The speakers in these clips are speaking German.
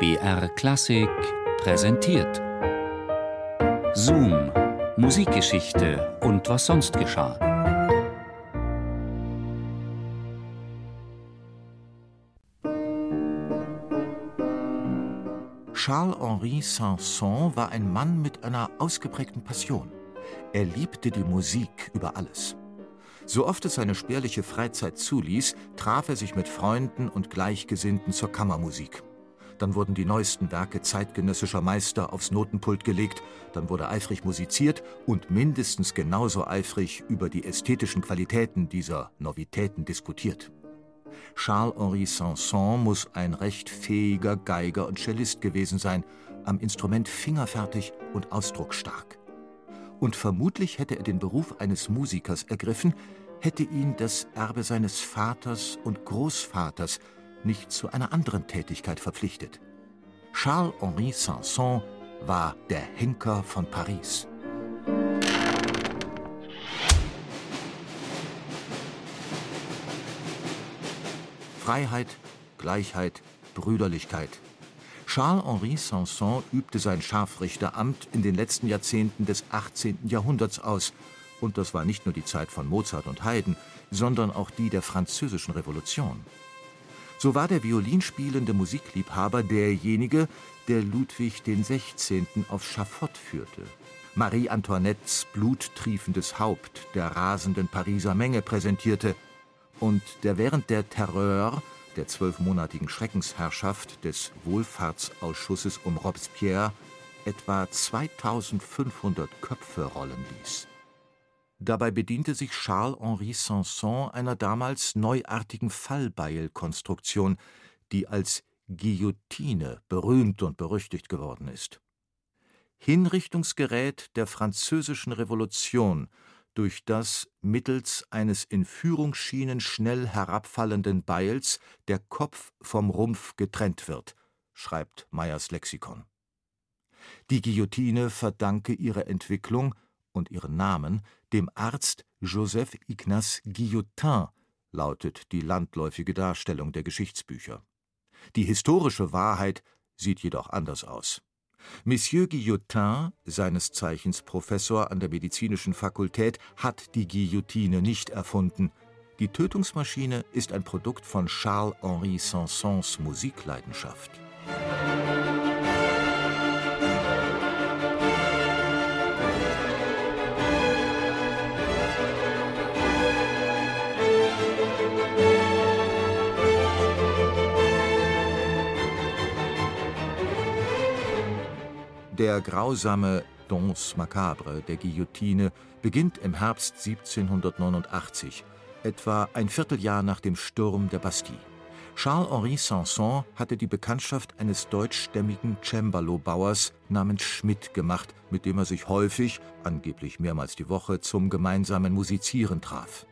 BR Klassik präsentiert. Zoom, Musikgeschichte und was sonst geschah. Charles-Henri Sanson war ein Mann mit einer ausgeprägten Passion. Er liebte die Musik über alles. So oft es seine spärliche Freizeit zuließ, traf er sich mit Freunden und Gleichgesinnten zur Kammermusik. Dann wurden die neuesten Werke zeitgenössischer Meister aufs Notenpult gelegt, dann wurde eifrig musiziert und mindestens genauso eifrig über die ästhetischen Qualitäten dieser Novitäten diskutiert. Charles-Henri Sanson muss ein recht fähiger Geiger und Cellist gewesen sein, am Instrument fingerfertig und ausdrucksstark. Und vermutlich hätte er den Beruf eines Musikers ergriffen, hätte ihn das Erbe seines Vaters und Großvaters nicht zu einer anderen Tätigkeit verpflichtet. Charles-Henri Sanson war der Henker von Paris. Freiheit, Gleichheit, Brüderlichkeit. Charles-Henri Sanson übte sein Scharfrichteramt in den letzten Jahrzehnten des 18. Jahrhunderts aus und das war nicht nur die Zeit von Mozart und Haydn, sondern auch die der Französischen Revolution. So war der violinspielende Musikliebhaber derjenige, der Ludwig XVI. aufs Schafott führte, Marie Antoinettes bluttriefendes Haupt der rasenden Pariser Menge präsentierte und der während der Terreur, der zwölfmonatigen Schreckensherrschaft des Wohlfahrtsausschusses um Robespierre etwa 2500 Köpfe rollen ließ. Dabei bediente sich Charles-Henri Sanson einer damals neuartigen Fallbeilkonstruktion, die als Guillotine berühmt und berüchtigt geworden ist. Hinrichtungsgerät der Französischen Revolution, durch das mittels eines in Führungsschienen schnell herabfallenden Beils der Kopf vom Rumpf getrennt wird, schreibt Meyers Lexikon. Die Guillotine verdanke ihre Entwicklung und ihren Namen dem Arzt Joseph Ignace Guillotin, lautet die landläufige Darstellung der Geschichtsbücher. Die historische Wahrheit sieht jedoch anders aus. Monsieur Guillotin, seines Zeichens Professor an der medizinischen Fakultät, hat die Guillotine nicht erfunden. Die Tötungsmaschine ist ein Produkt von Charles-Henri Sansons Musikleidenschaft. Der grausame Danse macabre der Guillotine beginnt im Herbst 1789, etwa ein Vierteljahr nach dem Sturm der Bastille. Charles-Henri Sanson hatte die Bekanntschaft eines deutschstämmigen Cembalo-Bauers namens Schmidt gemacht, mit dem er sich häufig, angeblich mehrmals die Woche, zum gemeinsamen Musizieren traf.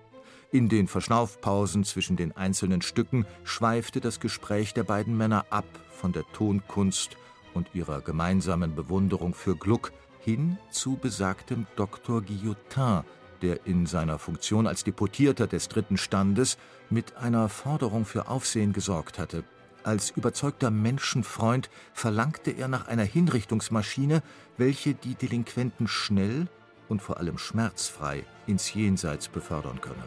In den Verschnaufpausen zwischen den einzelnen Stücken schweifte das Gespräch der beiden Männer ab von der Tonkunst und ihrer gemeinsamen Bewunderung für Gluck hin zu besagtem Dr. Guillotin, der in seiner Funktion als Deputierter des dritten Standes mit einer Forderung für Aufsehen gesorgt hatte. Als überzeugter Menschenfreund verlangte er nach einer Hinrichtungsmaschine, welche die Delinquenten schnell und vor allem schmerzfrei ins Jenseits befördern könne.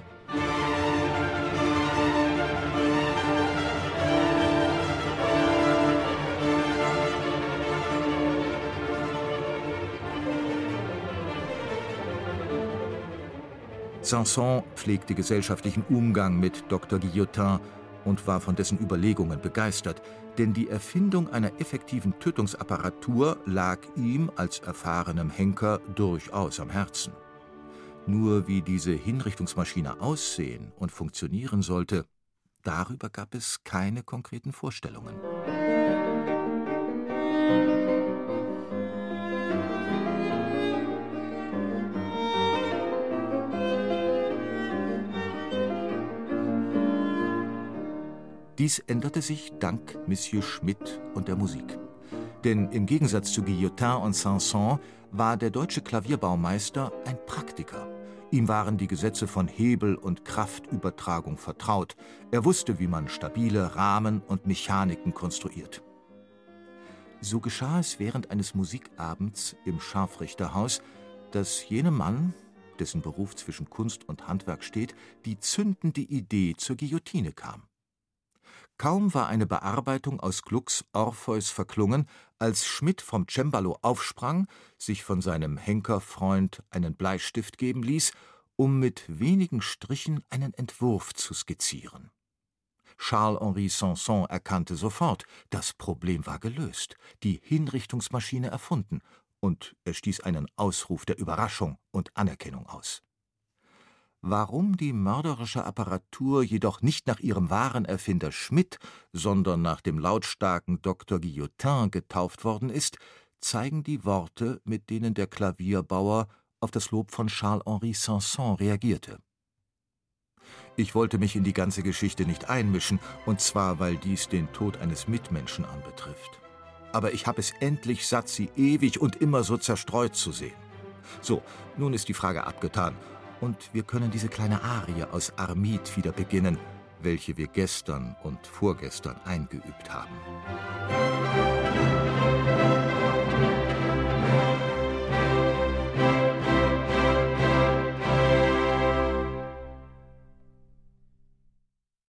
Sanson pflegte gesellschaftlichen Umgang mit Dr. Guillotin und war von dessen Überlegungen begeistert, denn die Erfindung einer effektiven Tötungsapparatur lag ihm als erfahrenem Henker durchaus am Herzen. Nur wie diese Hinrichtungsmaschine aussehen und funktionieren sollte, darüber gab es keine konkreten Vorstellungen. Dies änderte sich dank Monsieur Schmidt und der Musik. Denn im Gegensatz zu Guillotin und Sanson war der deutsche Klavierbaumeister ein Praktiker. Ihm waren die Gesetze von Hebel- und Kraftübertragung vertraut. Er wusste, wie man stabile Rahmen und Mechaniken konstruiert. So geschah es während eines Musikabends im Scharfrichterhaus, dass jenem Mann, dessen Beruf zwischen Kunst und Handwerk steht, die zündende Idee zur Guillotine kam. Kaum war eine Bearbeitung aus Glucks Orpheus verklungen, als Schmidt vom Cembalo aufsprang, sich von seinem Henkerfreund einen Bleistift geben ließ, um mit wenigen Strichen einen Entwurf zu skizzieren. Charles-Henri Sanson erkannte sofort, das Problem war gelöst, die Hinrichtungsmaschine erfunden, und er stieß einen Ausruf der Überraschung und Anerkennung aus. Warum die mörderische Apparatur jedoch nicht nach ihrem wahren Erfinder Schmidt, sondern nach dem lautstarken Dr. Guillotin getauft worden ist, zeigen die Worte, mit denen der Klavierbauer auf das Lob von Charles-Henri Sanson reagierte. Ich wollte mich in die ganze Geschichte nicht einmischen, und zwar, weil dies den Tod eines Mitmenschen anbetrifft. Aber ich habe es endlich satt, sie ewig und immer so zerstreut zu sehen. So, nun ist die Frage abgetan, und wir können diese kleine Arie aus Armid wieder beginnen, welche wir gestern und vorgestern eingeübt haben.